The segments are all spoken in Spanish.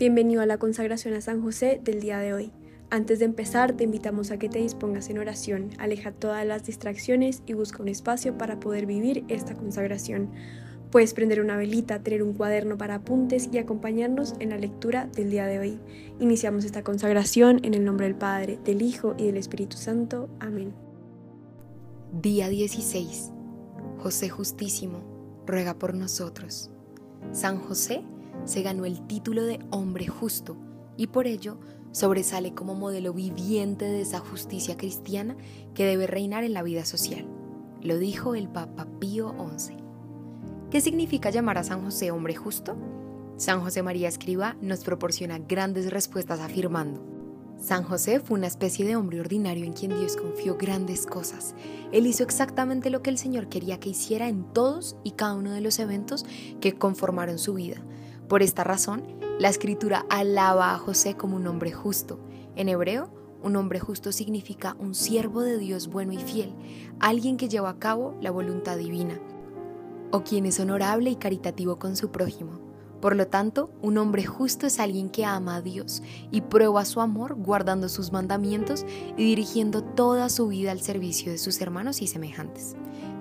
Bienvenido a la consagración a San José del día de hoy. Antes de empezar, te invitamos a que te dispongas en oración, aleja todas las distracciones y busca un espacio para poder vivir esta consagración. Puedes prender una velita, tener un cuaderno para apuntes y acompañarnos en la lectura del día de hoy. Iniciamos esta consagración en el nombre del Padre, del Hijo y del Espíritu Santo. Amén. Día 16. José Justísimo, ruega por nosotros. San José se ganó el título de hombre justo y por ello sobresale como modelo viviente de esa justicia cristiana que debe reinar en la vida social. Lo dijo el Papa Pío XI. ¿Qué significa llamar a San José hombre justo? San José María Escriba nos proporciona grandes respuestas afirmando, San José fue una especie de hombre ordinario en quien Dios confió grandes cosas. Él hizo exactamente lo que el Señor quería que hiciera en todos y cada uno de los eventos que conformaron su vida. Por esta razón, la escritura alaba a José como un hombre justo. En hebreo, un hombre justo significa un siervo de Dios bueno y fiel, alguien que lleva a cabo la voluntad divina, o quien es honorable y caritativo con su prójimo. Por lo tanto, un hombre justo es alguien que ama a Dios y prueba su amor guardando sus mandamientos y dirigiendo toda su vida al servicio de sus hermanos y semejantes.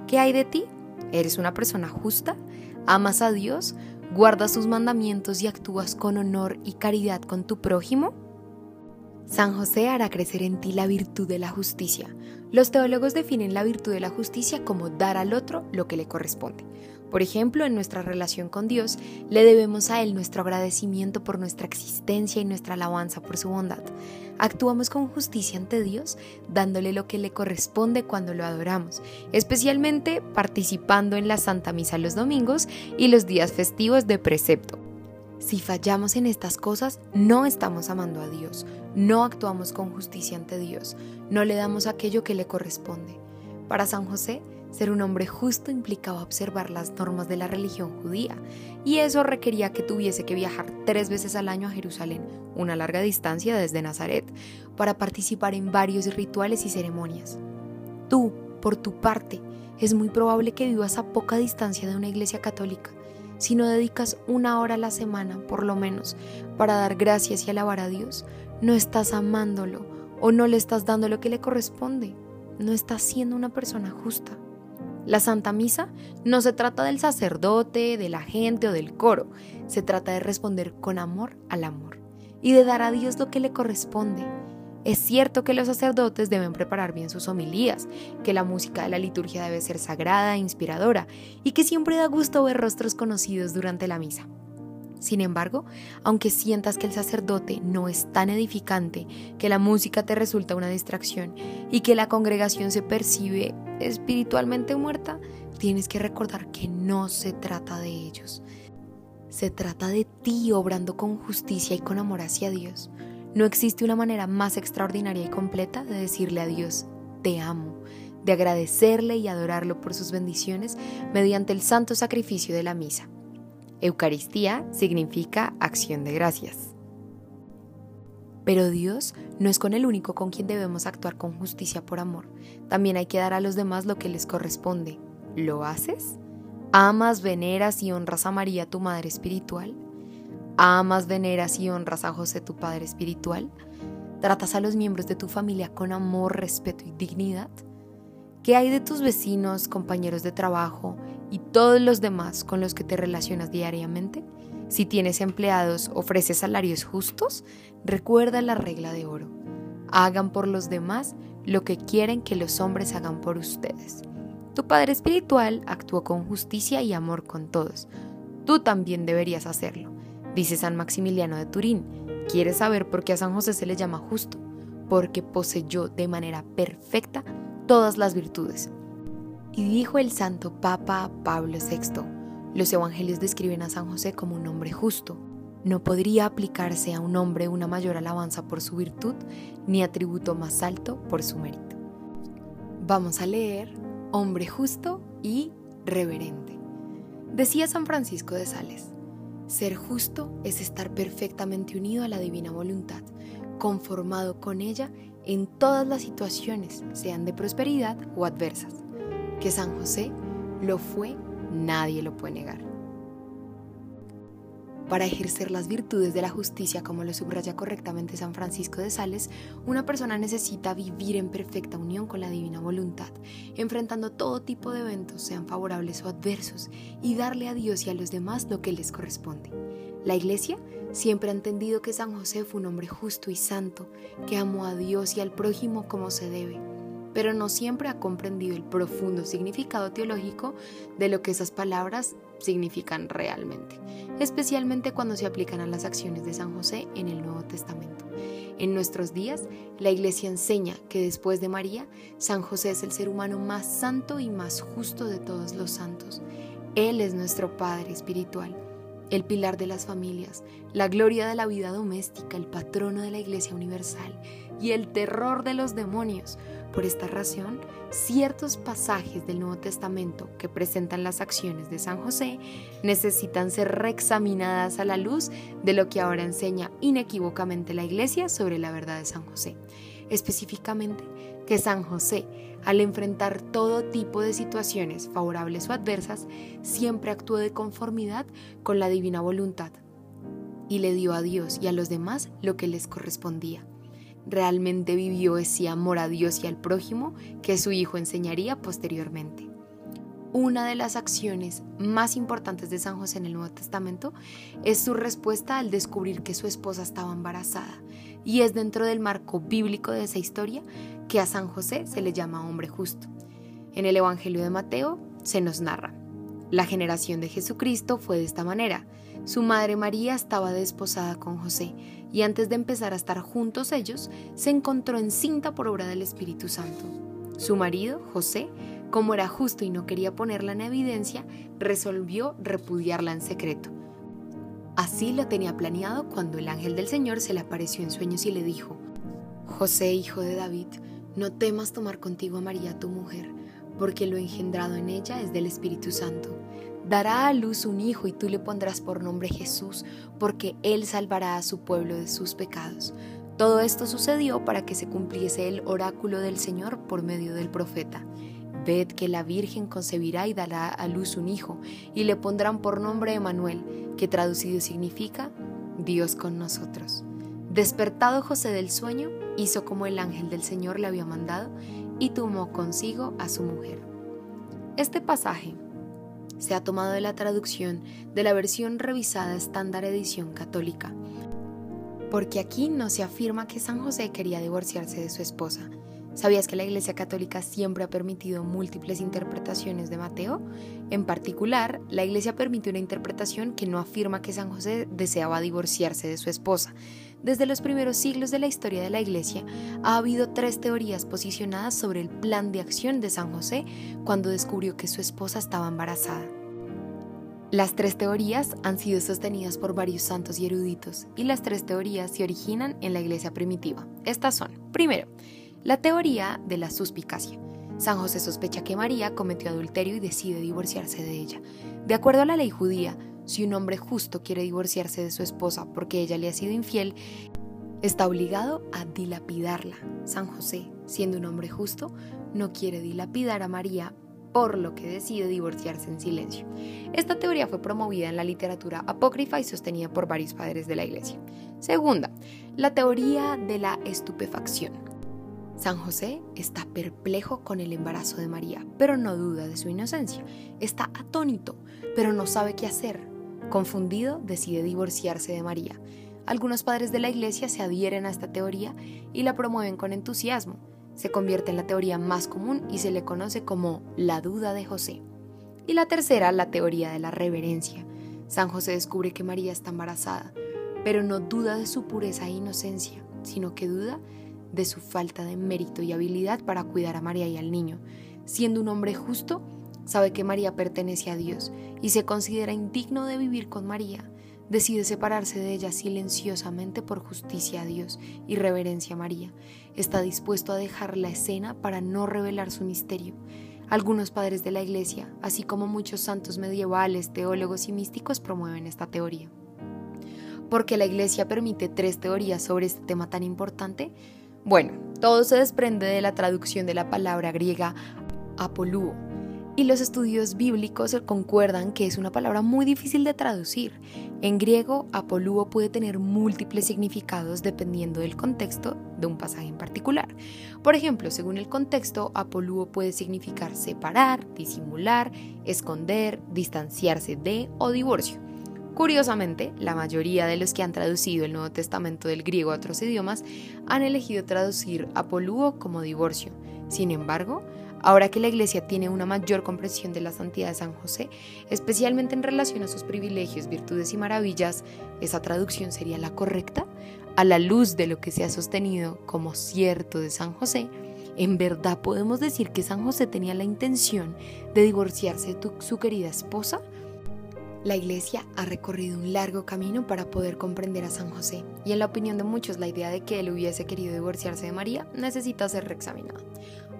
¿Qué hay de ti? ¿Eres una persona justa? ¿Amas a Dios? Guardas sus mandamientos y actúas con honor y caridad con tu prójimo? San José hará crecer en ti la virtud de la justicia. Los teólogos definen la virtud de la justicia como dar al otro lo que le corresponde. Por ejemplo, en nuestra relación con Dios, le debemos a Él nuestro agradecimiento por nuestra existencia y nuestra alabanza por su bondad. Actuamos con justicia ante Dios, dándole lo que le corresponde cuando lo adoramos, especialmente participando en la Santa Misa los domingos y los días festivos de precepto. Si fallamos en estas cosas, no estamos amando a Dios, no actuamos con justicia ante Dios, no le damos aquello que le corresponde. Para San José, ser un hombre justo implicaba observar las normas de la religión judía, y eso requería que tuviese que viajar tres veces al año a Jerusalén, una larga distancia desde Nazaret, para participar en varios rituales y ceremonias. Tú, por tu parte, es muy probable que vivas a poca distancia de una iglesia católica. Si no dedicas una hora a la semana, por lo menos, para dar gracias y alabar a Dios, no estás amándolo o no le estás dando lo que le corresponde. No estás siendo una persona justa. La Santa Misa no se trata del sacerdote, de la gente o del coro, se trata de responder con amor al amor y de dar a Dios lo que le corresponde. Es cierto que los sacerdotes deben preparar bien sus homilías, que la música de la liturgia debe ser sagrada e inspiradora y que siempre da gusto ver rostros conocidos durante la misa. Sin embargo, aunque sientas que el sacerdote no es tan edificante, que la música te resulta una distracción y que la congregación se percibe espiritualmente muerta, tienes que recordar que no se trata de ellos. Se trata de ti obrando con justicia y con amor hacia Dios. No existe una manera más extraordinaria y completa de decirle a Dios, te amo, de agradecerle y adorarlo por sus bendiciones mediante el santo sacrificio de la misa. Eucaristía significa acción de gracias. Pero Dios no es con el único con quien debemos actuar con justicia por amor. También hay que dar a los demás lo que les corresponde. ¿Lo haces? ¿Amas, veneras y honras a María, tu Madre Espiritual? ¿Amas, veneras y honras a José, tu Padre Espiritual? ¿Tratas a los miembros de tu familia con amor, respeto y dignidad? ¿Qué hay de tus vecinos, compañeros de trabajo y todos los demás con los que te relacionas diariamente? Si tienes empleados, ofreces salarios justos, recuerda la regla de oro. Hagan por los demás lo que quieren que los hombres hagan por ustedes. Tu Padre Espiritual actuó con justicia y amor con todos. Tú también deberías hacerlo, dice San Maximiliano de Turín. ¿Quieres saber por qué a San José se le llama justo? Porque poseyó de manera perfecta todas las virtudes. Y dijo el santo Papa Pablo VI, los evangelios describen a San José como un hombre justo. No podría aplicarse a un hombre una mayor alabanza por su virtud, ni atributo más alto por su mérito. Vamos a leer hombre justo y reverente. Decía San Francisco de Sales, ser justo es estar perfectamente unido a la divina voluntad, conformado con ella en todas las situaciones, sean de prosperidad o adversas. Que San José lo fue, nadie lo puede negar. Para ejercer las virtudes de la justicia, como lo subraya correctamente San Francisco de Sales, una persona necesita vivir en perfecta unión con la divina voluntad, enfrentando todo tipo de eventos, sean favorables o adversos, y darle a Dios y a los demás lo que les corresponde. La Iglesia siempre ha entendido que San José fue un hombre justo y santo, que amó a Dios y al prójimo como se debe pero no siempre ha comprendido el profundo significado teológico de lo que esas palabras significan realmente, especialmente cuando se aplican a las acciones de San José en el Nuevo Testamento. En nuestros días, la Iglesia enseña que después de María, San José es el ser humano más santo y más justo de todos los santos. Él es nuestro Padre espiritual, el pilar de las familias, la gloria de la vida doméstica, el patrono de la Iglesia universal y el terror de los demonios por esta razón, ciertos pasajes del Nuevo Testamento que presentan las acciones de San José necesitan ser reexaminadas a la luz de lo que ahora enseña inequívocamente la Iglesia sobre la verdad de San José. Específicamente, que San José, al enfrentar todo tipo de situaciones favorables o adversas, siempre actuó de conformidad con la divina voluntad y le dio a Dios y a los demás lo que les correspondía realmente vivió ese amor a Dios y al prójimo que su hijo enseñaría posteriormente. Una de las acciones más importantes de San José en el Nuevo Testamento es su respuesta al descubrir que su esposa estaba embarazada. Y es dentro del marco bíblico de esa historia que a San José se le llama hombre justo. En el Evangelio de Mateo se nos narra. La generación de Jesucristo fue de esta manera. Su madre María estaba desposada con José y antes de empezar a estar juntos ellos, se encontró encinta por obra del Espíritu Santo. Su marido, José, como era justo y no quería ponerla en evidencia, resolvió repudiarla en secreto. Así lo tenía planeado cuando el ángel del Señor se le apareció en sueños y le dijo, José, hijo de David, no temas tomar contigo a María tu mujer, porque lo engendrado en ella es del Espíritu Santo dará a luz un hijo y tú le pondrás por nombre Jesús, porque él salvará a su pueblo de sus pecados. Todo esto sucedió para que se cumpliese el oráculo del Señor por medio del profeta. Ved que la Virgen concebirá y dará a luz un hijo, y le pondrán por nombre Emanuel, que traducido significa Dios con nosotros. Despertado José del sueño, hizo como el ángel del Señor le había mandado, y tomó consigo a su mujer. Este pasaje se ha tomado de la traducción de la versión revisada estándar edición católica, porque aquí no se afirma que San José quería divorciarse de su esposa. ¿Sabías que la Iglesia Católica siempre ha permitido múltiples interpretaciones de Mateo? En particular, la Iglesia permite una interpretación que no afirma que San José deseaba divorciarse de su esposa. Desde los primeros siglos de la historia de la Iglesia ha habido tres teorías posicionadas sobre el plan de acción de San José cuando descubrió que su esposa estaba embarazada. Las tres teorías han sido sostenidas por varios santos y eruditos, y las tres teorías se originan en la iglesia primitiva. Estas son, primero, la teoría de la suspicacia. San José sospecha que María cometió adulterio y decide divorciarse de ella. De acuerdo a la ley judía, si un hombre justo quiere divorciarse de su esposa porque ella le ha sido infiel, está obligado a dilapidarla. San José, siendo un hombre justo, no quiere dilapidar a María por lo que decide divorciarse en silencio. Esta teoría fue promovida en la literatura apócrifa y sostenida por varios padres de la Iglesia. Segunda, la teoría de la estupefacción. San José está perplejo con el embarazo de María, pero no duda de su inocencia. Está atónito, pero no sabe qué hacer. Confundido, decide divorciarse de María. Algunos padres de la Iglesia se adhieren a esta teoría y la promueven con entusiasmo se convierte en la teoría más común y se le conoce como la duda de José. Y la tercera, la teoría de la reverencia. San José descubre que María está embarazada, pero no duda de su pureza e inocencia, sino que duda de su falta de mérito y habilidad para cuidar a María y al niño. Siendo un hombre justo, sabe que María pertenece a Dios y se considera indigno de vivir con María decide separarse de ella silenciosamente por justicia a Dios y reverencia a María. Está dispuesto a dejar la escena para no revelar su misterio. Algunos padres de la Iglesia, así como muchos santos medievales, teólogos y místicos, promueven esta teoría. ¿Por qué la Iglesia permite tres teorías sobre este tema tan importante? Bueno, todo se desprende de la traducción de la palabra griega apolúo, y los estudios bíblicos concuerdan que es una palabra muy difícil de traducir. En griego, apolúo puede tener múltiples significados dependiendo del contexto de un pasaje en particular. Por ejemplo, según el contexto, apolúo puede significar separar, disimular, esconder, distanciarse de o divorcio. Curiosamente, la mayoría de los que han traducido el Nuevo Testamento del griego a otros idiomas han elegido traducir apolúo como divorcio. Sin embargo, Ahora que la Iglesia tiene una mayor comprensión de la santidad de San José, especialmente en relación a sus privilegios, virtudes y maravillas, ¿esa traducción sería la correcta? A la luz de lo que se ha sostenido como cierto de San José, ¿en verdad podemos decir que San José tenía la intención de divorciarse de su querida esposa? La Iglesia ha recorrido un largo camino para poder comprender a San José, y en la opinión de muchos la idea de que él hubiese querido divorciarse de María necesita ser reexaminada.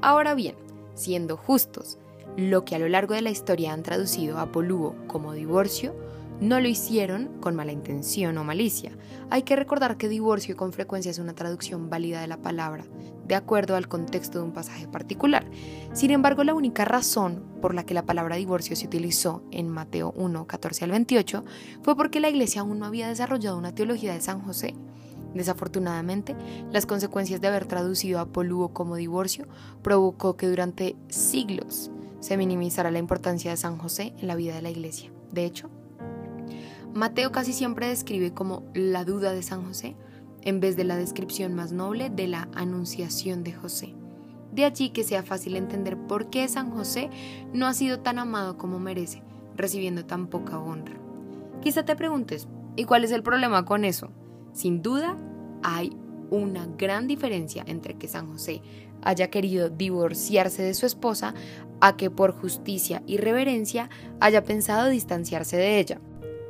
Ahora bien, siendo justos, lo que a lo largo de la historia han traducido a polúo como divorcio, no lo hicieron con mala intención o malicia. Hay que recordar que divorcio con frecuencia es una traducción válida de la palabra, de acuerdo al contexto de un pasaje particular. Sin embargo, la única razón por la que la palabra divorcio se utilizó en Mateo 1, 14 al 28 fue porque la iglesia aún no había desarrollado una teología de San José. Desafortunadamente, las consecuencias de haber traducido a polúo como divorcio provocó que durante siglos se minimizara la importancia de San José en la vida de la iglesia. De hecho, Mateo casi siempre describe como la duda de San José en vez de la descripción más noble de la anunciación de José. De allí que sea fácil entender por qué San José no ha sido tan amado como merece, recibiendo tan poca honra. Quizá te preguntes, ¿y cuál es el problema con eso? Sin duda, hay una gran diferencia entre que San José haya querido divorciarse de su esposa a que por justicia y reverencia haya pensado distanciarse de ella.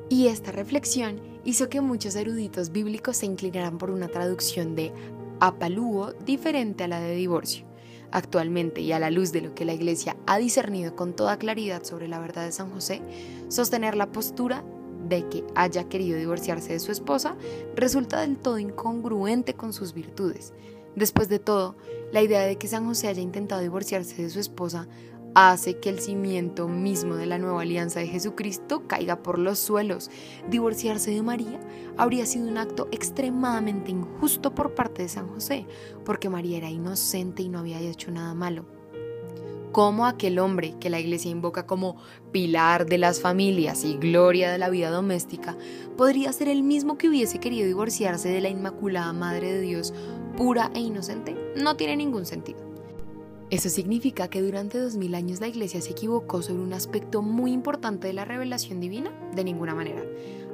Y esta reflexión hizo que muchos eruditos bíblicos se inclinaran por una traducción de apalúo diferente a la de divorcio. Actualmente, y a la luz de lo que la Iglesia ha discernido con toda claridad sobre la verdad de San José, sostener la postura de que haya querido divorciarse de su esposa resulta del todo incongruente con sus virtudes. Después de todo, la idea de que San José haya intentado divorciarse de su esposa hace que el cimiento mismo de la nueva alianza de Jesucristo caiga por los suelos. Divorciarse de María habría sido un acto extremadamente injusto por parte de San José, porque María era inocente y no había hecho nada malo cómo aquel hombre que la iglesia invoca como pilar de las familias y gloria de la vida doméstica podría ser el mismo que hubiese querido divorciarse de la Inmaculada Madre de Dios pura e inocente, no tiene ningún sentido. Eso significa que durante dos mil años la iglesia se equivocó sobre un aspecto muy importante de la revelación divina, de ninguna manera.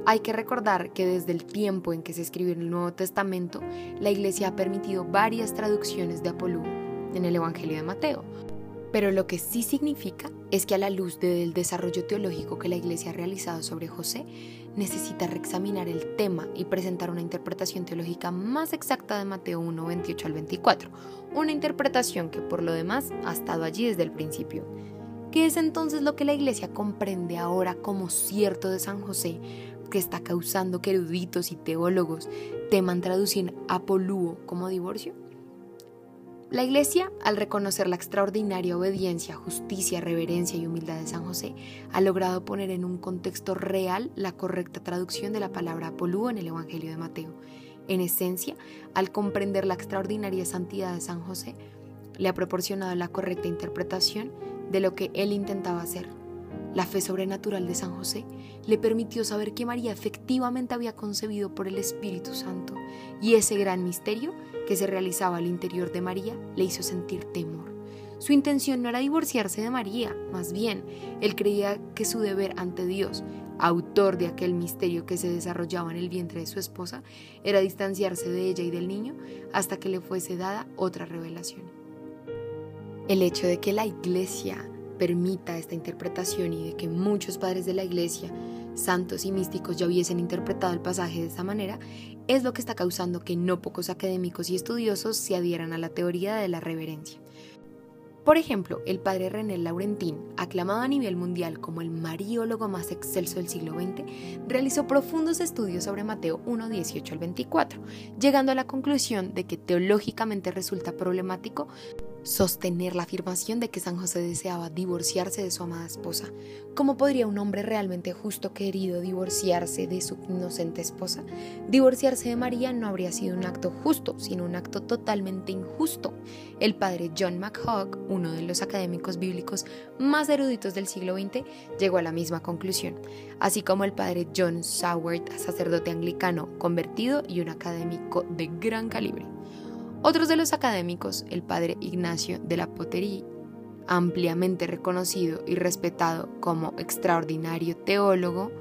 Hay que recordar que desde el tiempo en que se escribió el Nuevo Testamento, la iglesia ha permitido varias traducciones de Apolú en el Evangelio de Mateo, pero lo que sí significa es que a la luz del desarrollo teológico que la Iglesia ha realizado sobre José, necesita reexaminar el tema y presentar una interpretación teológica más exacta de Mateo 1, 28 al 24, una interpretación que por lo demás ha estado allí desde el principio. ¿Qué es entonces lo que la Iglesia comprende ahora como cierto de San José, que está causando que eruditos y teólogos teman traducir apolúo como divorcio? La Iglesia, al reconocer la extraordinaria obediencia, justicia, reverencia y humildad de San José, ha logrado poner en un contexto real la correcta traducción de la palabra apolúo en el Evangelio de Mateo. En esencia, al comprender la extraordinaria santidad de San José, le ha proporcionado la correcta interpretación de lo que él intentaba hacer. La fe sobrenatural de San José le permitió saber que María efectivamente había concebido por el Espíritu Santo y ese gran misterio que se realizaba al interior de María le hizo sentir temor. Su intención no era divorciarse de María, más bien, él creía que su deber ante Dios, autor de aquel misterio que se desarrollaba en el vientre de su esposa, era distanciarse de ella y del niño hasta que le fuese dada otra revelación. El hecho de que la iglesia permita esta interpretación y de que muchos padres de la iglesia, santos y místicos ya hubiesen interpretado el pasaje de esta manera, es lo que está causando que no pocos académicos y estudiosos se adhieran a la teoría de la reverencia. Por ejemplo, el padre René Laurentín, aclamado a nivel mundial como el mariólogo más excelso del siglo XX, realizó profundos estudios sobre Mateo 1, 18 al 24, llegando a la conclusión de que teológicamente resulta problemático sostener la afirmación de que San José deseaba divorciarse de su amada esposa. ¿Cómo podría un hombre realmente justo querido divorciarse de su inocente esposa? Divorciarse de María no habría sido un acto justo, sino un acto totalmente injusto. El padre John McHugh, uno de los académicos bíblicos más eruditos del siglo XX, llegó a la misma conclusión, así como el padre John Saward, sacerdote anglicano convertido y un académico de gran calibre. Otros de los académicos, el padre Ignacio de la Potería, ampliamente reconocido y respetado como extraordinario teólogo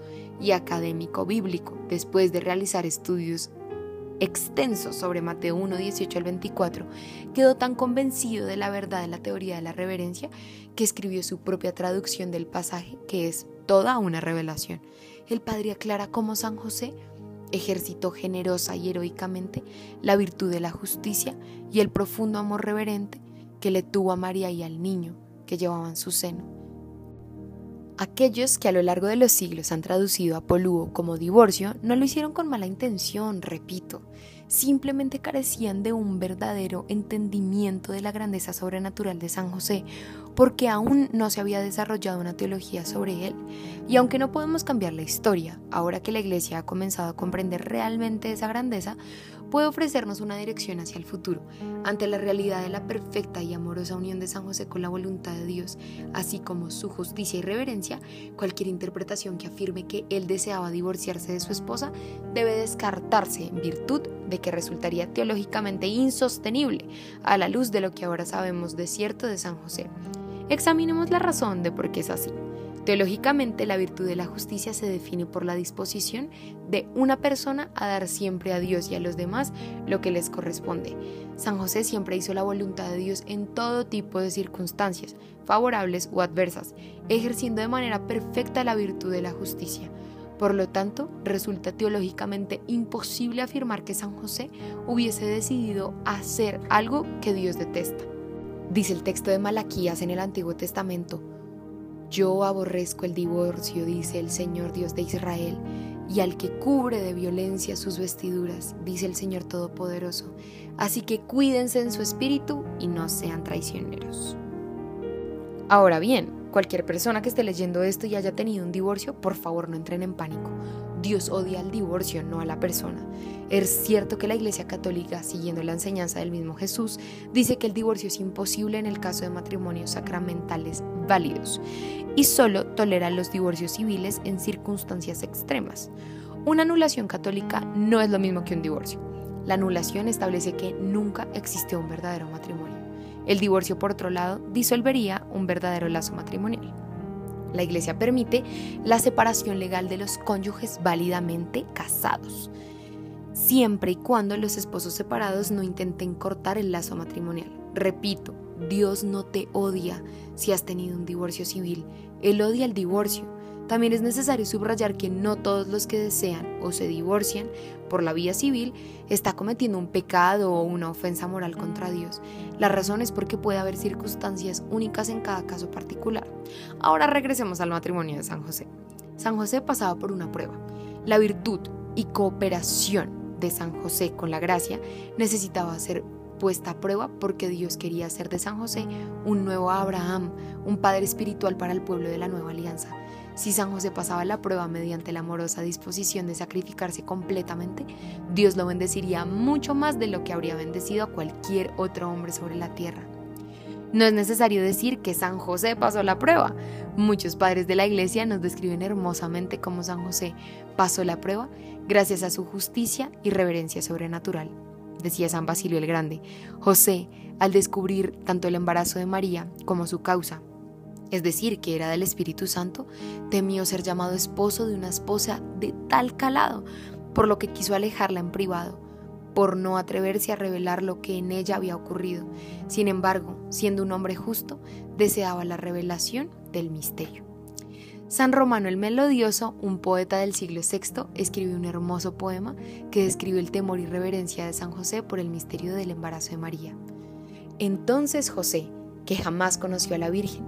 y académico bíblico, después de realizar estudios extensos sobre Mateo 1, 18 al 24, quedó tan convencido de la verdad de la teoría de la reverencia que escribió su propia traducción del pasaje, que es toda una revelación. El padre aclara cómo San José ejercitó generosa y heroicamente la virtud de la justicia y el profundo amor reverente que le tuvo a María y al niño que llevaban su seno. Aquellos que a lo largo de los siglos han traducido a polúo como divorcio no lo hicieron con mala intención, repito, simplemente carecían de un verdadero entendimiento de la grandeza sobrenatural de San José, porque aún no se había desarrollado una teología sobre él. Y aunque no podemos cambiar la historia, ahora que la Iglesia ha comenzado a comprender realmente esa grandeza, puede ofrecernos una dirección hacia el futuro, ante la realidad de la perfecta y amorosa unión de San José con la voluntad de Dios, así como su justicia y reverencia, cualquier interpretación que afirme que él deseaba divorciarse de su esposa debe descartarse en virtud de que resultaría teológicamente insostenible a la luz de lo que ahora sabemos de cierto de San José. Examinemos la razón de por qué es así. Teológicamente, la virtud de la justicia se define por la disposición de una persona a dar siempre a Dios y a los demás lo que les corresponde. San José siempre hizo la voluntad de Dios en todo tipo de circunstancias, favorables o adversas, ejerciendo de manera perfecta la virtud de la justicia. Por lo tanto, resulta teológicamente imposible afirmar que San José hubiese decidido hacer algo que Dios detesta. Dice el texto de Malaquías en el Antiguo Testamento, Yo aborrezco el divorcio, dice el Señor Dios de Israel, y al que cubre de violencia sus vestiduras, dice el Señor Todopoderoso. Así que cuídense en su espíritu y no sean traicioneros. Ahora bien, cualquier persona que esté leyendo esto y haya tenido un divorcio, por favor no entren en pánico. Dios odia el divorcio, no a la persona. Es cierto que la Iglesia Católica, siguiendo la enseñanza del mismo Jesús, dice que el divorcio es imposible en el caso de matrimonios sacramentales válidos y solo tolera los divorcios civiles en circunstancias extremas. Una anulación católica no es lo mismo que un divorcio. La anulación establece que nunca existió un verdadero matrimonio. El divorcio, por otro lado, disolvería un verdadero lazo matrimonial. La Iglesia permite la separación legal de los cónyuges válidamente casados, siempre y cuando los esposos separados no intenten cortar el lazo matrimonial. Repito, Dios no te odia si has tenido un divorcio civil, Él odia el divorcio. También es necesario subrayar que no todos los que desean o se divorcian por la vía civil está cometiendo un pecado o una ofensa moral contra Dios. La razón es porque puede haber circunstancias únicas en cada caso particular. Ahora regresemos al matrimonio de San José. San José pasaba por una prueba. La virtud y cooperación de San José con la gracia necesitaba ser puesta a prueba porque Dios quería hacer de San José un nuevo Abraham, un padre espiritual para el pueblo de la nueva alianza. Si San José pasaba la prueba mediante la amorosa disposición de sacrificarse completamente, Dios lo bendeciría mucho más de lo que habría bendecido a cualquier otro hombre sobre la tierra. No es necesario decir que San José pasó la prueba. Muchos padres de la iglesia nos describen hermosamente cómo San José pasó la prueba gracias a su justicia y reverencia sobrenatural. Decía San Basilio el Grande, José, al descubrir tanto el embarazo de María como su causa, es decir, que era del Espíritu Santo, temió ser llamado esposo de una esposa de tal calado, por lo que quiso alejarla en privado, por no atreverse a revelar lo que en ella había ocurrido. Sin embargo, siendo un hombre justo, deseaba la revelación del misterio. San Romano el Melodioso, un poeta del siglo VI, escribió un hermoso poema que describe el temor y reverencia de San José por el misterio del embarazo de María. Entonces José, que jamás conoció a la Virgen,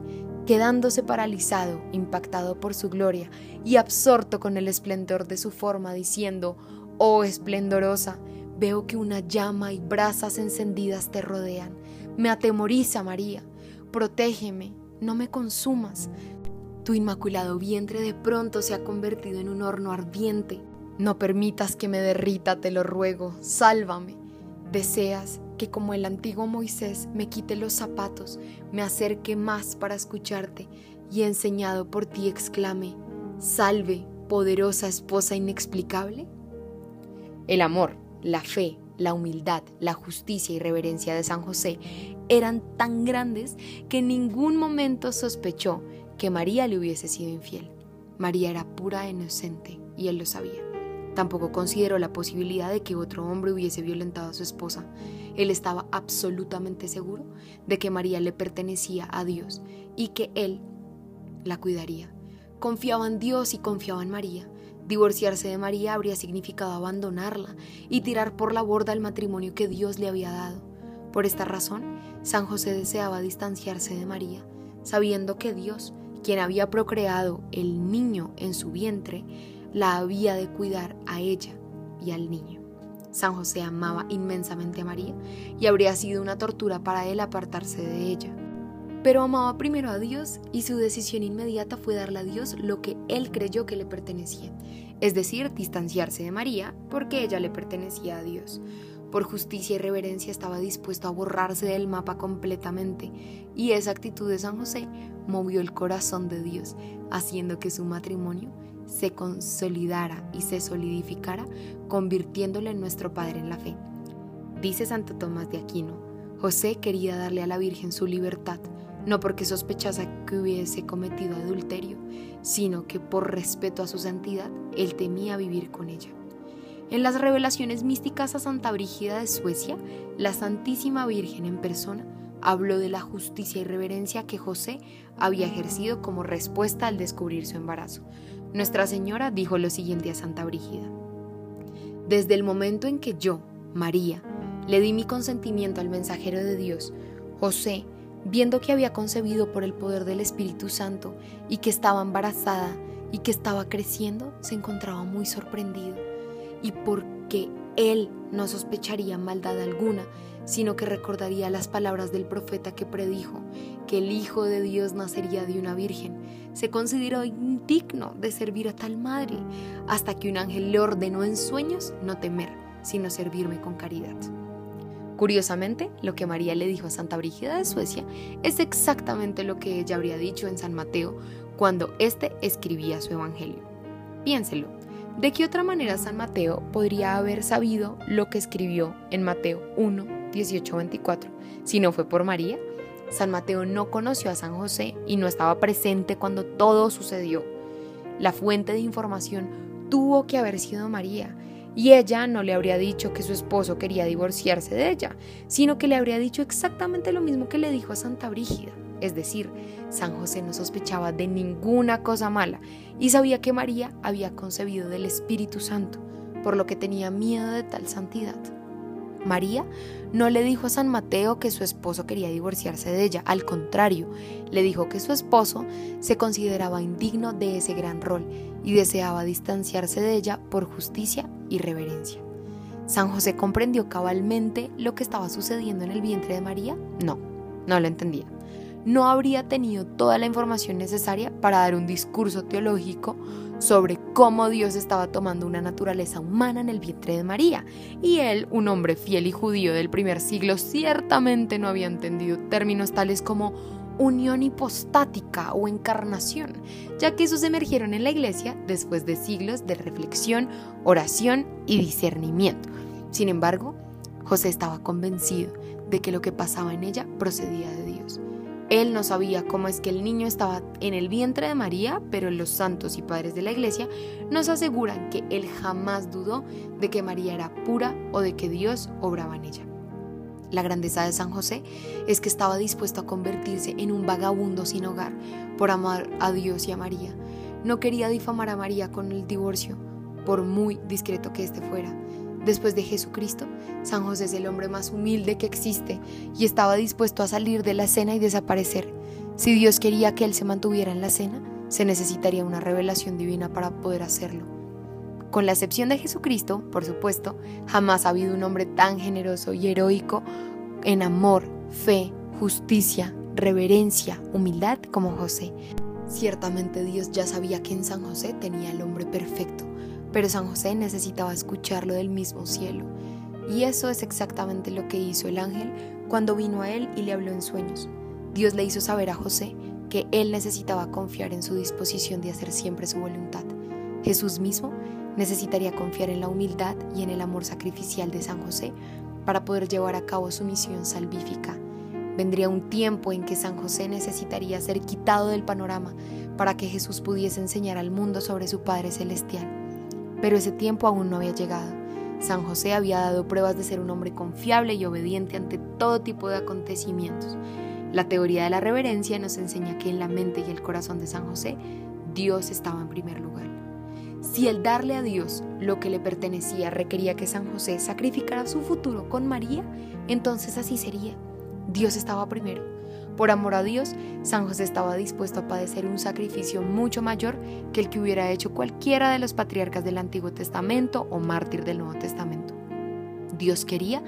quedándose paralizado, impactado por su gloria y absorto con el esplendor de su forma, diciendo, Oh esplendorosa, veo que una llama y brasas encendidas te rodean. Me atemoriza, María. Protégeme, no me consumas. Tu inmaculado vientre de pronto se ha convertido en un horno ardiente. No permitas que me derrita, te lo ruego. Sálvame. Deseas que como el antiguo Moisés me quite los zapatos, me acerque más para escucharte y enseñado por ti exclame, Salve, poderosa esposa inexplicable? El amor, la fe, la humildad, la justicia y reverencia de San José eran tan grandes que en ningún momento sospechó que María le hubiese sido infiel. María era pura e inocente y él lo sabía. Tampoco consideró la posibilidad de que otro hombre hubiese violentado a su esposa. Él estaba absolutamente seguro de que María le pertenecía a Dios y que él la cuidaría. Confiaba en Dios y confiaba en María. Divorciarse de María habría significado abandonarla y tirar por la borda el matrimonio que Dios le había dado. Por esta razón, San José deseaba distanciarse de María, sabiendo que Dios, quien había procreado el niño en su vientre, la había de cuidar a ella y al niño. San José amaba inmensamente a María y habría sido una tortura para él apartarse de ella. Pero amaba primero a Dios y su decisión inmediata fue darle a Dios lo que él creyó que le pertenecía, es decir, distanciarse de María porque ella le pertenecía a Dios. Por justicia y reverencia estaba dispuesto a borrarse del mapa completamente y esa actitud de San José movió el corazón de Dios, haciendo que su matrimonio se consolidara y se solidificara, convirtiéndole en nuestro Padre en la fe. Dice Santo Tomás de Aquino, José quería darle a la Virgen su libertad, no porque sospechase que hubiese cometido adulterio, sino que por respeto a su santidad, él temía vivir con ella. En las revelaciones místicas a Santa Brígida de Suecia, la Santísima Virgen en persona habló de la justicia y reverencia que José había ejercido como respuesta al descubrir su embarazo, nuestra Señora dijo lo siguiente a Santa Brígida. Desde el momento en que yo, María, le di mi consentimiento al mensajero de Dios, José, viendo que había concebido por el poder del Espíritu Santo y que estaba embarazada y que estaba creciendo, se encontraba muy sorprendido. Y porque él no sospecharía maldad alguna, sino que recordaría las palabras del profeta que predijo que el Hijo de Dios nacería de una virgen, se consideró indigno de servir a tal madre, hasta que un ángel le ordenó en sueños no temer, sino servirme con caridad. Curiosamente, lo que María le dijo a Santa Brígida de Suecia es exactamente lo que ella habría dicho en San Mateo cuando éste escribía su evangelio. Piénselo, ¿de qué otra manera San Mateo podría haber sabido lo que escribió en Mateo 1, 18, 24 si no fue por María? San Mateo no conoció a San José y no estaba presente cuando todo sucedió. La fuente de información tuvo que haber sido María, y ella no le habría dicho que su esposo quería divorciarse de ella, sino que le habría dicho exactamente lo mismo que le dijo a Santa Brígida. Es decir, San José no sospechaba de ninguna cosa mala y sabía que María había concebido del Espíritu Santo, por lo que tenía miedo de tal santidad. María no le dijo a San Mateo que su esposo quería divorciarse de ella, al contrario, le dijo que su esposo se consideraba indigno de ese gran rol y deseaba distanciarse de ella por justicia y reverencia. ¿San José comprendió cabalmente lo que estaba sucediendo en el vientre de María? No, no lo entendía. No habría tenido toda la información necesaria para dar un discurso teológico sobre cómo Dios estaba tomando una naturaleza humana en el vientre de María, y él, un hombre fiel y judío del primer siglo, ciertamente no había entendido términos tales como unión hipostática o encarnación, ya que esos emergieron en la iglesia después de siglos de reflexión, oración y discernimiento. Sin embargo, José estaba convencido de que lo que pasaba en ella procedía de Dios. Él no sabía cómo es que el niño estaba en el vientre de María, pero los santos y padres de la iglesia nos aseguran que él jamás dudó de que María era pura o de que Dios obraba en ella. La grandeza de San José es que estaba dispuesto a convertirse en un vagabundo sin hogar por amar a Dios y a María. No quería difamar a María con el divorcio, por muy discreto que éste fuera Después de Jesucristo, San José es el hombre más humilde que existe y estaba dispuesto a salir de la cena y desaparecer. Si Dios quería que él se mantuviera en la cena, se necesitaría una revelación divina para poder hacerlo. Con la excepción de Jesucristo, por supuesto, jamás ha habido un hombre tan generoso y heroico en amor fe, justicia, reverencia, humildad como José. Ciertamente Dios ya sabía que en San José tenía el hombre perfecto, pero San José necesitaba escucharlo del mismo cielo. Y eso es exactamente lo que hizo el ángel cuando vino a él y le habló en sueños. Dios le hizo saber a José que él necesitaba confiar en su disposición de hacer siempre su voluntad. Jesús mismo necesitaría confiar en la humildad y en el amor sacrificial de San José para poder llevar a cabo su misión salvífica Vendría un tiempo en que San José necesitaría ser quitado del panorama para que Jesús pudiese enseñar al mundo sobre su Padre Celestial. Pero ese tiempo aún no había llegado. San José había dado pruebas de ser un hombre confiable y obediente ante todo tipo de acontecimientos. La teoría de la reverencia nos enseña que en la mente y el corazón de San José Dios estaba en primer lugar. Si el darle a Dios lo que le pertenecía requería que San José sacrificara su futuro con María, entonces así sería. Dios estaba primero. Por amor a Dios, San José estaba dispuesto a padecer un sacrificio mucho mayor que el que hubiera hecho cualquiera de los patriarcas del Antiguo Testamento o mártir del Nuevo Testamento. Dios quería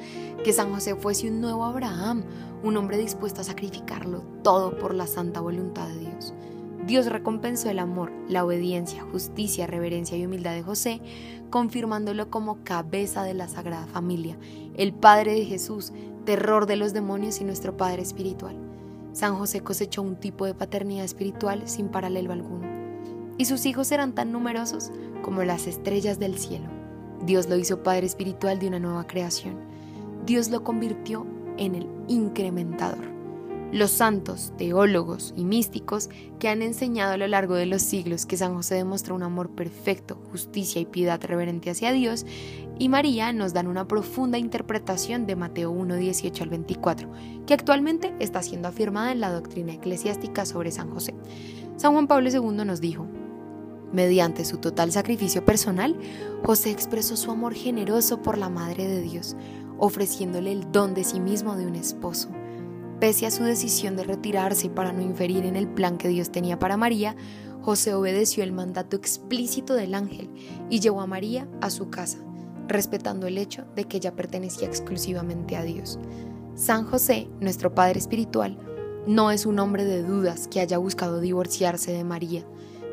que San José fuese un nuevo Abraham, un hombre dispuesto a sacrificarlo todo por la santa voluntad de Dios. Dios recompensó el amor, la obediencia, justicia, reverencia y humildad de José, confirmándolo como cabeza de la Sagrada Familia, el Padre de Jesús, terror de los demonios y nuestro Padre espiritual. San José cosechó un tipo de paternidad espiritual sin paralelo alguno. Y sus hijos eran tan numerosos como las estrellas del cielo. Dios lo hizo Padre espiritual de una nueva creación. Dios lo convirtió en el incrementador. Los santos, teólogos y místicos que han enseñado a lo largo de los siglos que San José demostró un amor perfecto, justicia y piedad reverente hacia Dios, y María nos dan una profunda interpretación de Mateo 1, 18 al 24, que actualmente está siendo afirmada en la doctrina eclesiástica sobre San José. San Juan Pablo II nos dijo, Mediante su total sacrificio personal, José expresó su amor generoso por la Madre de Dios, ofreciéndole el don de sí mismo de un esposo. Pese a su decisión de retirarse para no inferir en el plan que Dios tenía para María, José obedeció el mandato explícito del ángel y llevó a María a su casa, respetando el hecho de que ella pertenecía exclusivamente a Dios. San José, nuestro Padre Espiritual, no es un hombre de dudas que haya buscado divorciarse de María.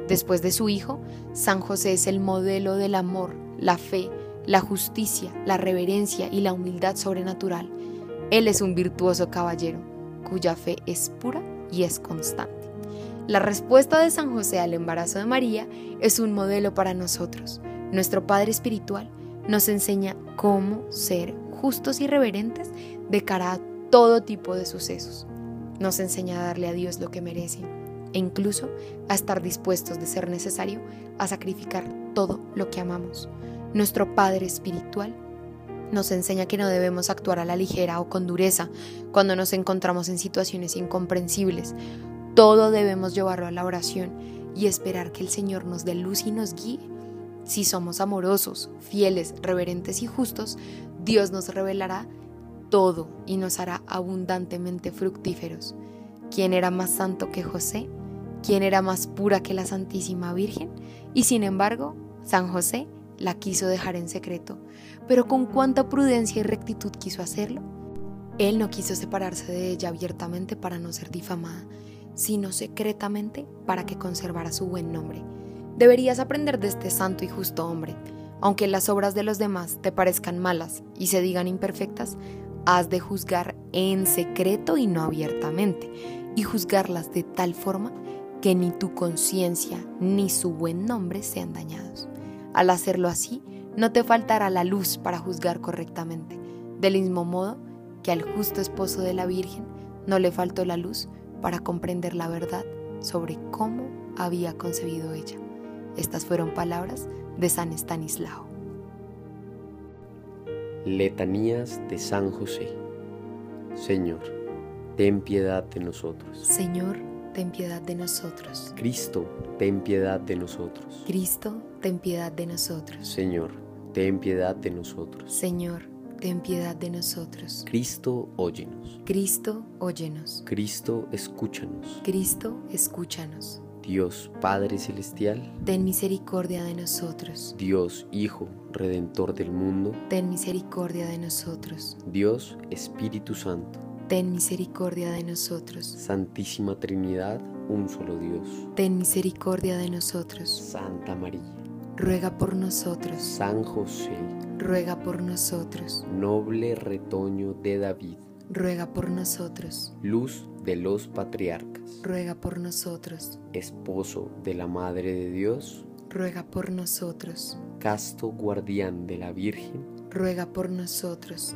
Después de su hijo, San José es el modelo del amor, la fe, la justicia, la reverencia y la humildad sobrenatural. Él es un virtuoso caballero cuya fe es pura y es constante. La respuesta de San José al embarazo de María es un modelo para nosotros. Nuestro Padre Espiritual nos enseña cómo ser justos y reverentes de cara a todo tipo de sucesos. Nos enseña a darle a Dios lo que merece e incluso a estar dispuestos de ser necesario a sacrificar todo lo que amamos. Nuestro Padre Espiritual nos enseña que no debemos actuar a la ligera o con dureza cuando nos encontramos en situaciones incomprensibles. Todo debemos llevarlo a la oración y esperar que el Señor nos dé luz y nos guíe. Si somos amorosos, fieles, reverentes y justos, Dios nos revelará todo y nos hará abundantemente fructíferos. ¿Quién era más santo que José? ¿Quién era más pura que la Santísima Virgen? Y sin embargo, San José la quiso dejar en secreto, pero con cuánta prudencia y rectitud quiso hacerlo. Él no quiso separarse de ella abiertamente para no ser difamada, sino secretamente para que conservara su buen nombre. Deberías aprender de este santo y justo hombre. Aunque las obras de los demás te parezcan malas y se digan imperfectas, has de juzgar en secreto y no abiertamente, y juzgarlas de tal forma que ni tu conciencia ni su buen nombre sean dañados. Al hacerlo así, no te faltará la luz para juzgar correctamente, del mismo modo que al justo esposo de la Virgen no le faltó la luz para comprender la verdad sobre cómo había concebido ella. Estas fueron palabras de San Estanislao. Letanías de San José. Señor, ten piedad de nosotros. Señor, ten piedad de nosotros. Cristo, ten piedad de nosotros. Cristo, ten piedad de nosotros. Señor, ten piedad de nosotros. Señor, ten piedad de nosotros. Cristo, óyenos. Cristo, óyenos. Cristo, escúchanos. Cristo, escúchanos. Dios Padre Celestial, ten misericordia de nosotros. Dios Hijo, Redentor del mundo, ten misericordia de nosotros. Dios Espíritu Santo, ten misericordia de nosotros. Santísima Trinidad, un solo Dios. Ten misericordia de nosotros. Santa María, Ruega por nosotros. San José, Ruega por nosotros. noble retoño de David, Ruega por nosotros. luz de los patriarcas, Ruega por nosotros. esposo de la Madre de Dios, Ruega por nosotros. casto guardián de la Virgen, Ruega por nosotros.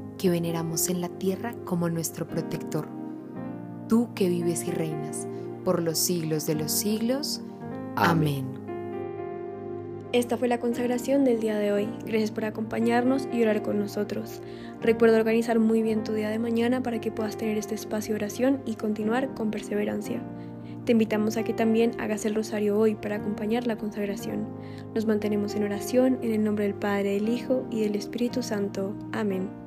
que veneramos en la tierra como nuestro protector. Tú que vives y reinas por los siglos de los siglos. Amén. Esta fue la consagración del día de hoy. Gracias por acompañarnos y orar con nosotros. Recuerda organizar muy bien tu día de mañana para que puedas tener este espacio de oración y continuar con perseverancia. Te invitamos a que también hagas el rosario hoy para acompañar la consagración. Nos mantenemos en oración en el nombre del Padre, del Hijo y del Espíritu Santo. Amén.